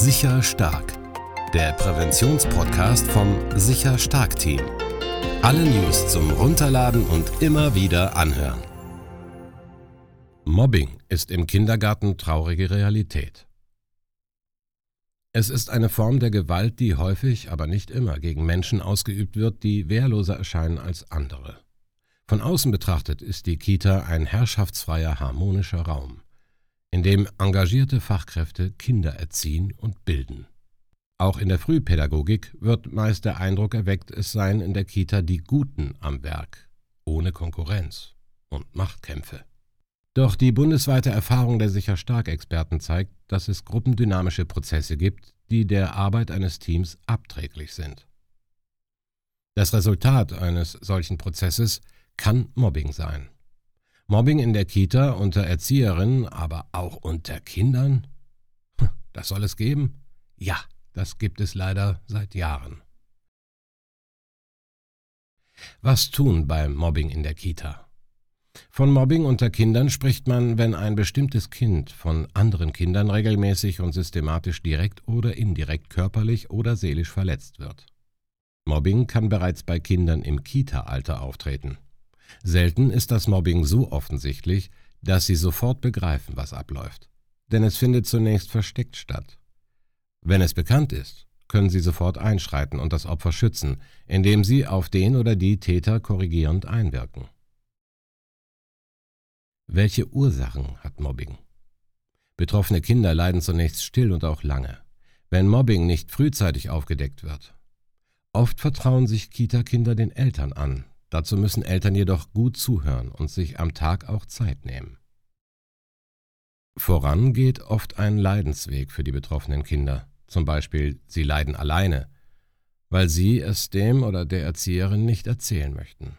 Sicher Stark, der Präventionspodcast vom Sicher Stark Team. Alle News zum Runterladen und immer wieder anhören. Mobbing ist im Kindergarten traurige Realität. Es ist eine Form der Gewalt, die häufig, aber nicht immer gegen Menschen ausgeübt wird, die wehrloser erscheinen als andere. Von außen betrachtet ist die Kita ein herrschaftsfreier, harmonischer Raum in dem engagierte Fachkräfte Kinder erziehen und bilden. Auch in der Frühpädagogik wird meist der Eindruck erweckt, es seien in der Kita die Guten am Werk, ohne Konkurrenz und Machtkämpfe. Doch die bundesweite Erfahrung der sicher stark Experten zeigt, dass es gruppendynamische Prozesse gibt, die der Arbeit eines Teams abträglich sind. Das Resultat eines solchen Prozesses kann Mobbing sein. Mobbing in der Kita unter Erzieherinnen, aber auch unter Kindern? Das soll es geben? Ja, das gibt es leider seit Jahren. Was tun beim Mobbing in der Kita? Von Mobbing unter Kindern spricht man, wenn ein bestimmtes Kind von anderen Kindern regelmäßig und systematisch direkt oder indirekt körperlich oder seelisch verletzt wird. Mobbing kann bereits bei Kindern im Kita-Alter auftreten. Selten ist das Mobbing so offensichtlich, dass sie sofort begreifen, was abläuft. Denn es findet zunächst versteckt statt. Wenn es bekannt ist, können sie sofort einschreiten und das Opfer schützen, indem sie auf den oder die Täter korrigierend einwirken. Welche Ursachen hat Mobbing? Betroffene Kinder leiden zunächst still und auch lange, wenn Mobbing nicht frühzeitig aufgedeckt wird. Oft vertrauen sich Kita-Kinder den Eltern an, Dazu müssen Eltern jedoch gut zuhören und sich am Tag auch Zeit nehmen. Voran geht oft ein Leidensweg für die betroffenen Kinder. Zum Beispiel, sie leiden alleine, weil sie es dem oder der Erzieherin nicht erzählen möchten.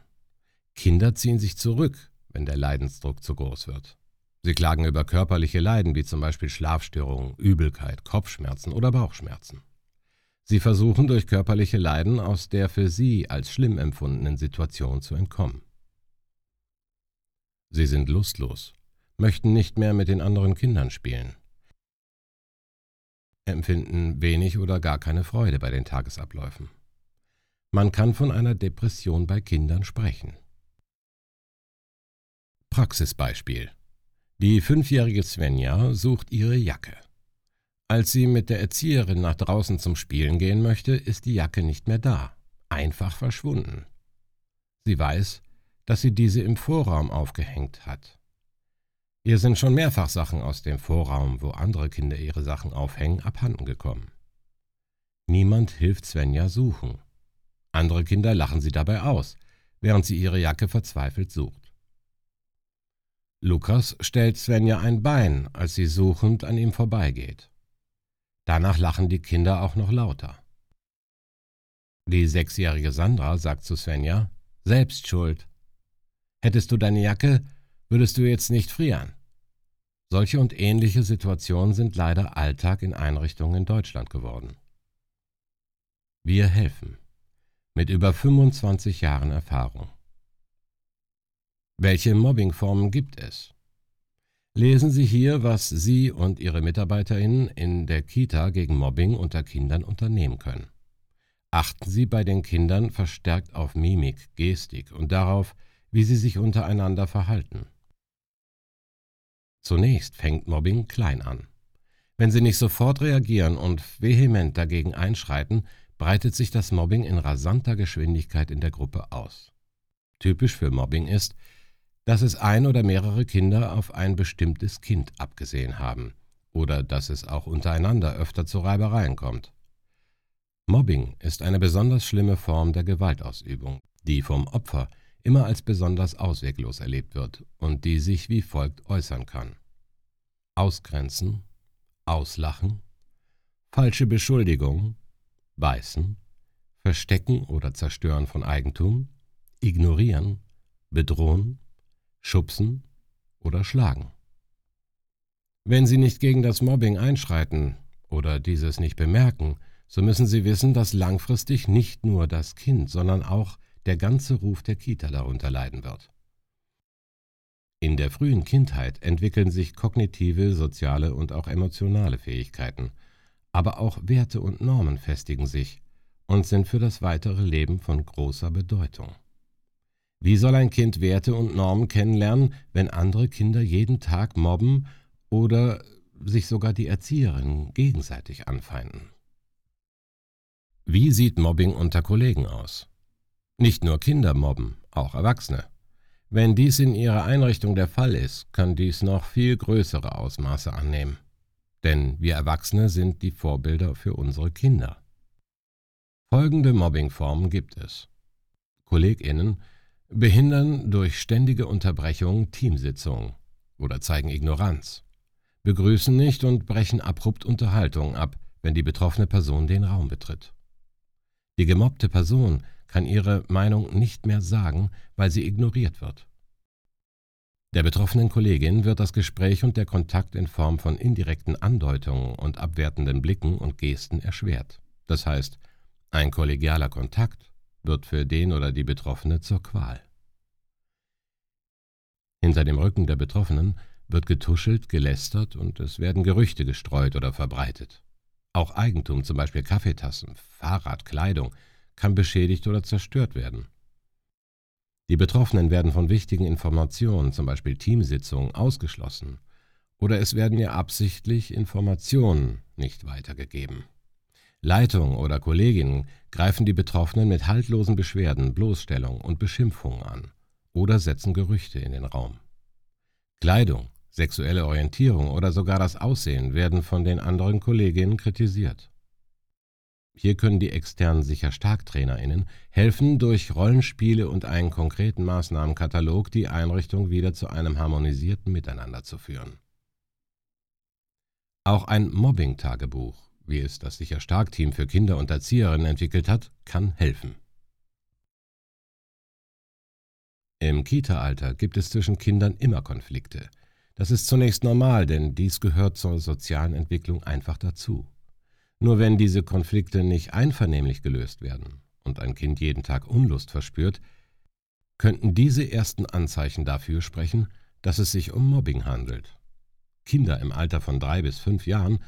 Kinder ziehen sich zurück, wenn der Leidensdruck zu groß wird. Sie klagen über körperliche Leiden wie zum Beispiel Schlafstörungen, Übelkeit, Kopfschmerzen oder Bauchschmerzen. Sie versuchen durch körperliche Leiden aus der für sie als schlimm empfundenen Situation zu entkommen. Sie sind lustlos, möchten nicht mehr mit den anderen Kindern spielen, empfinden wenig oder gar keine Freude bei den Tagesabläufen. Man kann von einer Depression bei Kindern sprechen. Praxisbeispiel. Die fünfjährige Svenja sucht ihre Jacke. Als sie mit der Erzieherin nach draußen zum Spielen gehen möchte, ist die Jacke nicht mehr da, einfach verschwunden. Sie weiß, dass sie diese im Vorraum aufgehängt hat. Ihr sind schon mehrfach Sachen aus dem Vorraum, wo andere Kinder ihre Sachen aufhängen, abhanden gekommen. Niemand hilft Svenja suchen. Andere Kinder lachen sie dabei aus, während sie ihre Jacke verzweifelt sucht. Lukas stellt Svenja ein Bein, als sie suchend an ihm vorbeigeht. Danach lachen die Kinder auch noch lauter. Die sechsjährige Sandra sagt zu Svenja, selbst schuld. Hättest du deine Jacke, würdest du jetzt nicht frieren. Solche und ähnliche Situationen sind leider Alltag in Einrichtungen in Deutschland geworden. Wir helfen. Mit über 25 Jahren Erfahrung. Welche Mobbingformen gibt es? Lesen Sie hier, was Sie und Ihre MitarbeiterInnen in der Kita gegen Mobbing unter Kindern unternehmen können. Achten Sie bei den Kindern verstärkt auf Mimik, Gestik und darauf, wie sie sich untereinander verhalten. Zunächst fängt Mobbing klein an. Wenn Sie nicht sofort reagieren und vehement dagegen einschreiten, breitet sich das Mobbing in rasanter Geschwindigkeit in der Gruppe aus. Typisch für Mobbing ist, dass es ein oder mehrere Kinder auf ein bestimmtes Kind abgesehen haben oder dass es auch untereinander öfter zu Reibereien kommt. Mobbing ist eine besonders schlimme Form der Gewaltausübung, die vom Opfer immer als besonders ausweglos erlebt wird und die sich wie folgt äußern kann. Ausgrenzen, auslachen, falsche Beschuldigung, beißen, Verstecken oder Zerstören von Eigentum, ignorieren, bedrohen, schubsen oder schlagen. Wenn Sie nicht gegen das Mobbing einschreiten oder dieses nicht bemerken, so müssen Sie wissen, dass langfristig nicht nur das Kind, sondern auch der ganze Ruf der Kita darunter leiden wird. In der frühen Kindheit entwickeln sich kognitive, soziale und auch emotionale Fähigkeiten. Aber auch Werte und Normen festigen sich und sind für das weitere Leben von großer Bedeutung. Wie soll ein Kind Werte und Normen kennenlernen, wenn andere Kinder jeden Tag mobben oder sich sogar die Erzieherinnen gegenseitig anfeinden? Wie sieht Mobbing unter Kollegen aus? Nicht nur Kinder mobben, auch Erwachsene. Wenn dies in ihrer Einrichtung der Fall ist, kann dies noch viel größere Ausmaße annehmen. Denn wir Erwachsene sind die Vorbilder für unsere Kinder. Folgende Mobbingformen gibt es. Kolleginnen behindern durch ständige Unterbrechung Teamsitzungen oder zeigen Ignoranz, begrüßen nicht und brechen abrupt Unterhaltungen ab, wenn die betroffene Person den Raum betritt. Die gemobbte Person kann ihre Meinung nicht mehr sagen, weil sie ignoriert wird. Der betroffenen Kollegin wird das Gespräch und der Kontakt in Form von indirekten Andeutungen und abwertenden Blicken und Gesten erschwert. Das heißt, ein kollegialer Kontakt wird für den oder die Betroffene zur Qual. Hinter dem Rücken der Betroffenen wird getuschelt, gelästert und es werden Gerüchte gestreut oder verbreitet. Auch Eigentum, zum Beispiel Kaffeetassen, Fahrrad, Kleidung, kann beschädigt oder zerstört werden. Die Betroffenen werden von wichtigen Informationen, zum Beispiel Teamsitzungen, ausgeschlossen oder es werden ihr absichtlich Informationen nicht weitergegeben. Leitung oder Kolleginnen greifen die Betroffenen mit haltlosen Beschwerden, Bloßstellung und Beschimpfungen an oder setzen Gerüchte in den Raum. Kleidung, sexuelle Orientierung oder sogar das Aussehen werden von den anderen Kolleginnen kritisiert. Hier können die externen Sicher-Stark-TrainerInnen helfen, durch Rollenspiele und einen konkreten Maßnahmenkatalog die Einrichtung wieder zu einem harmonisierten Miteinander zu führen. Auch ein Mobbing-Tagebuch wie es das Sicher Stark Team für Kinder und Erzieherinnen entwickelt hat, kann helfen. Im Kita-Alter gibt es zwischen Kindern immer Konflikte. Das ist zunächst normal, denn dies gehört zur sozialen Entwicklung einfach dazu. Nur wenn diese Konflikte nicht einvernehmlich gelöst werden und ein Kind jeden Tag Unlust verspürt, könnten diese ersten Anzeichen dafür sprechen, dass es sich um Mobbing handelt. Kinder im Alter von drei bis fünf Jahren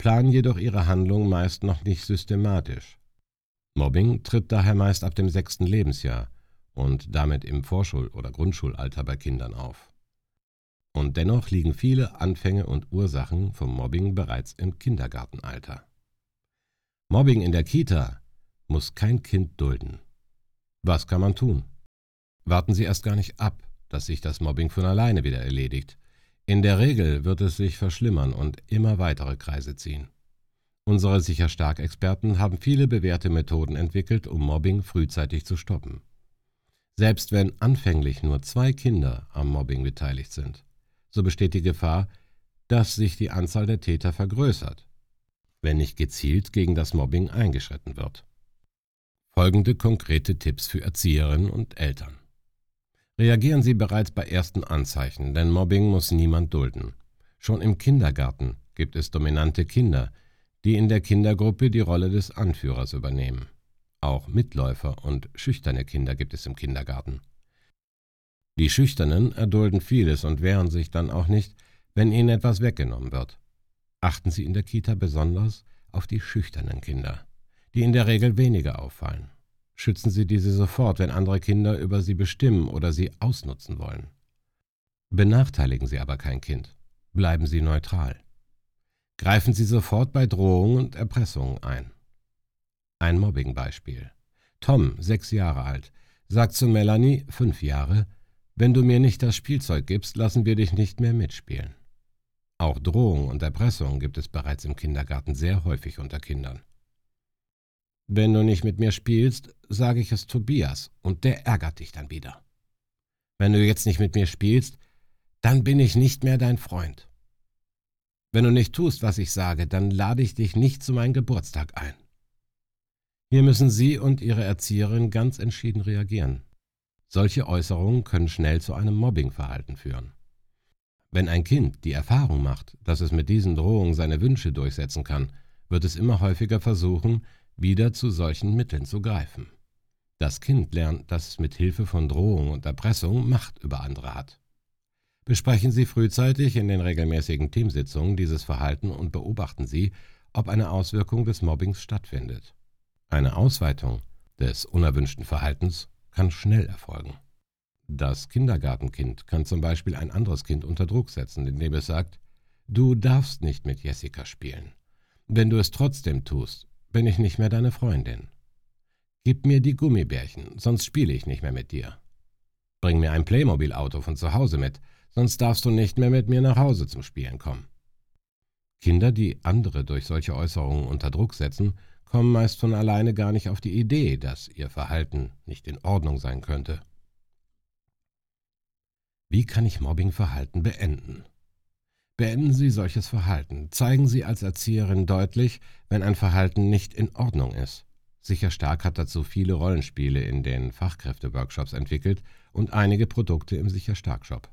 planen jedoch ihre Handlungen meist noch nicht systematisch. Mobbing tritt daher meist ab dem sechsten Lebensjahr und damit im Vorschul- oder Grundschulalter bei Kindern auf. Und dennoch liegen viele Anfänge und Ursachen vom Mobbing bereits im Kindergartenalter. Mobbing in der Kita muss kein Kind dulden. Was kann man tun? Warten Sie erst gar nicht ab, dass sich das Mobbing von alleine wieder erledigt. In der Regel wird es sich verschlimmern und immer weitere Kreise ziehen. Unsere sicher stark Experten haben viele bewährte Methoden entwickelt, um Mobbing frühzeitig zu stoppen. Selbst wenn anfänglich nur zwei Kinder am Mobbing beteiligt sind, so besteht die Gefahr, dass sich die Anzahl der Täter vergrößert, wenn nicht gezielt gegen das Mobbing eingeschritten wird. Folgende konkrete Tipps für Erzieherinnen und Eltern. Reagieren Sie bereits bei ersten Anzeichen, denn Mobbing muss niemand dulden. Schon im Kindergarten gibt es dominante Kinder, die in der Kindergruppe die Rolle des Anführers übernehmen. Auch Mitläufer und schüchterne Kinder gibt es im Kindergarten. Die Schüchternen erdulden vieles und wehren sich dann auch nicht, wenn ihnen etwas weggenommen wird. Achten Sie in der Kita besonders auf die schüchternen Kinder, die in der Regel weniger auffallen schützen Sie diese sofort, wenn andere Kinder über sie bestimmen oder sie ausnutzen wollen. Benachteiligen Sie aber kein Kind. Bleiben Sie neutral. Greifen Sie sofort bei Drohungen und Erpressungen ein. Ein Mobbing-Beispiel. Tom, sechs Jahre alt, sagt zu Melanie, fünf Jahre, wenn du mir nicht das Spielzeug gibst, lassen wir dich nicht mehr mitspielen. Auch Drohungen und Erpressungen gibt es bereits im Kindergarten sehr häufig unter Kindern. Wenn du nicht mit mir spielst, sage ich es Tobias, und der ärgert dich dann wieder. Wenn du jetzt nicht mit mir spielst, dann bin ich nicht mehr dein Freund. Wenn du nicht tust, was ich sage, dann lade ich dich nicht zu meinem Geburtstag ein. Hier müssen Sie und Ihre Erzieherin ganz entschieden reagieren. Solche Äußerungen können schnell zu einem Mobbingverhalten führen. Wenn ein Kind die Erfahrung macht, dass es mit diesen Drohungen seine Wünsche durchsetzen kann, wird es immer häufiger versuchen, wieder zu solchen Mitteln zu greifen. Das Kind lernt, dass es mit Hilfe von Drohung und Erpressung Macht über andere hat. Besprechen Sie frühzeitig in den regelmäßigen Teamsitzungen dieses Verhalten und beobachten Sie, ob eine Auswirkung des Mobbings stattfindet. Eine Ausweitung des unerwünschten Verhaltens kann schnell erfolgen. Das Kindergartenkind kann zum Beispiel ein anderes Kind unter Druck setzen, indem es sagt, du darfst nicht mit Jessica spielen. Wenn du es trotzdem tust, bin ich nicht mehr deine Freundin. Gib mir die Gummibärchen, sonst spiele ich nicht mehr mit dir. Bring mir ein Playmobil-Auto von zu Hause mit, sonst darfst du nicht mehr mit mir nach Hause zum Spielen kommen. Kinder, die andere durch solche Äußerungen unter Druck setzen, kommen meist von alleine gar nicht auf die Idee, dass ihr Verhalten nicht in Ordnung sein könnte. Wie kann ich Mobbingverhalten beenden? Beenden Sie solches Verhalten. Zeigen Sie als Erzieherin deutlich, wenn ein Verhalten nicht in Ordnung ist. Sicher Stark hat dazu viele Rollenspiele in den Fachkräfteworkshops entwickelt und einige Produkte im Sicher Stark Shop.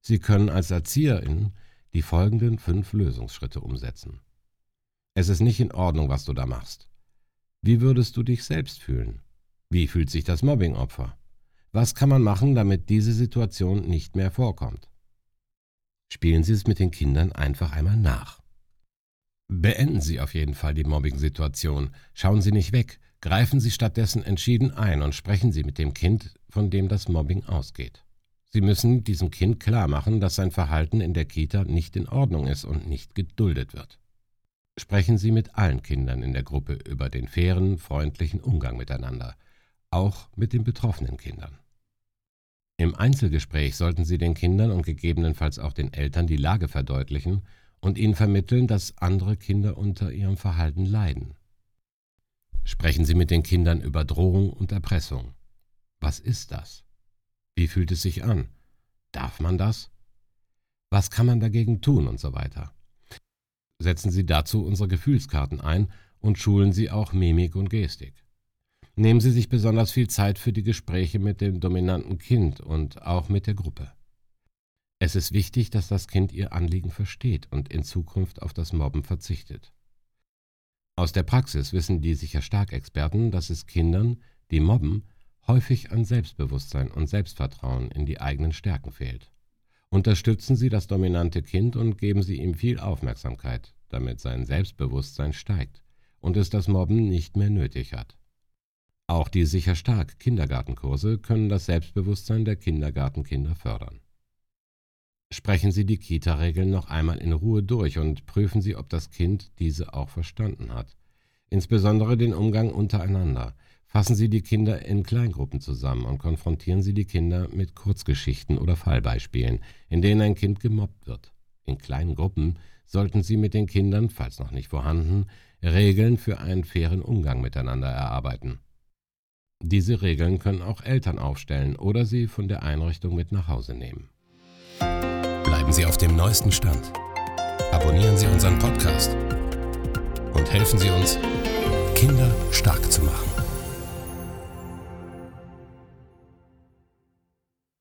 Sie können als Erzieherin die folgenden fünf Lösungsschritte umsetzen. Es ist nicht in Ordnung, was du da machst. Wie würdest du dich selbst fühlen? Wie fühlt sich das Mobbingopfer? Was kann man machen, damit diese Situation nicht mehr vorkommt? Spielen Sie es mit den Kindern einfach einmal nach. Beenden Sie auf jeden Fall die Mobbing-Situation. Schauen Sie nicht weg. Greifen Sie stattdessen entschieden ein und sprechen Sie mit dem Kind, von dem das Mobbing ausgeht. Sie müssen diesem Kind klar machen, dass sein Verhalten in der Kita nicht in Ordnung ist und nicht geduldet wird. Sprechen Sie mit allen Kindern in der Gruppe über den fairen, freundlichen Umgang miteinander, auch mit den betroffenen Kindern. Im Einzelgespräch sollten Sie den Kindern und gegebenenfalls auch den Eltern die Lage verdeutlichen und ihnen vermitteln, dass andere Kinder unter ihrem Verhalten leiden. Sprechen Sie mit den Kindern über Drohung und Erpressung. Was ist das? Wie fühlt es sich an? Darf man das? Was kann man dagegen tun und so weiter? Setzen Sie dazu unsere Gefühlskarten ein und schulen Sie auch Mimik und Gestik. Nehmen Sie sich besonders viel Zeit für die Gespräche mit dem dominanten Kind und auch mit der Gruppe. Es ist wichtig, dass das Kind Ihr Anliegen versteht und in Zukunft auf das Mobben verzichtet. Aus der Praxis wissen die sicher stark Experten, dass es Kindern, die mobben, häufig an Selbstbewusstsein und Selbstvertrauen in die eigenen Stärken fehlt. Unterstützen Sie das dominante Kind und geben Sie ihm viel Aufmerksamkeit, damit sein Selbstbewusstsein steigt und es das Mobben nicht mehr nötig hat. Auch die sicher stark Kindergartenkurse können das Selbstbewusstsein der Kindergartenkinder fördern. Sprechen Sie die Kita-Regeln noch einmal in Ruhe durch und prüfen Sie, ob das Kind diese auch verstanden hat. Insbesondere den Umgang untereinander. Fassen Sie die Kinder in Kleingruppen zusammen und konfrontieren Sie die Kinder mit Kurzgeschichten oder Fallbeispielen, in denen ein Kind gemobbt wird. In kleinen Gruppen sollten Sie mit den Kindern, falls noch nicht vorhanden, Regeln für einen fairen Umgang miteinander erarbeiten. Diese Regeln können auch Eltern aufstellen oder sie von der Einrichtung mit nach Hause nehmen. Bleiben Sie auf dem neuesten Stand. Abonnieren Sie unseren Podcast und helfen Sie uns, Kinder stark zu machen.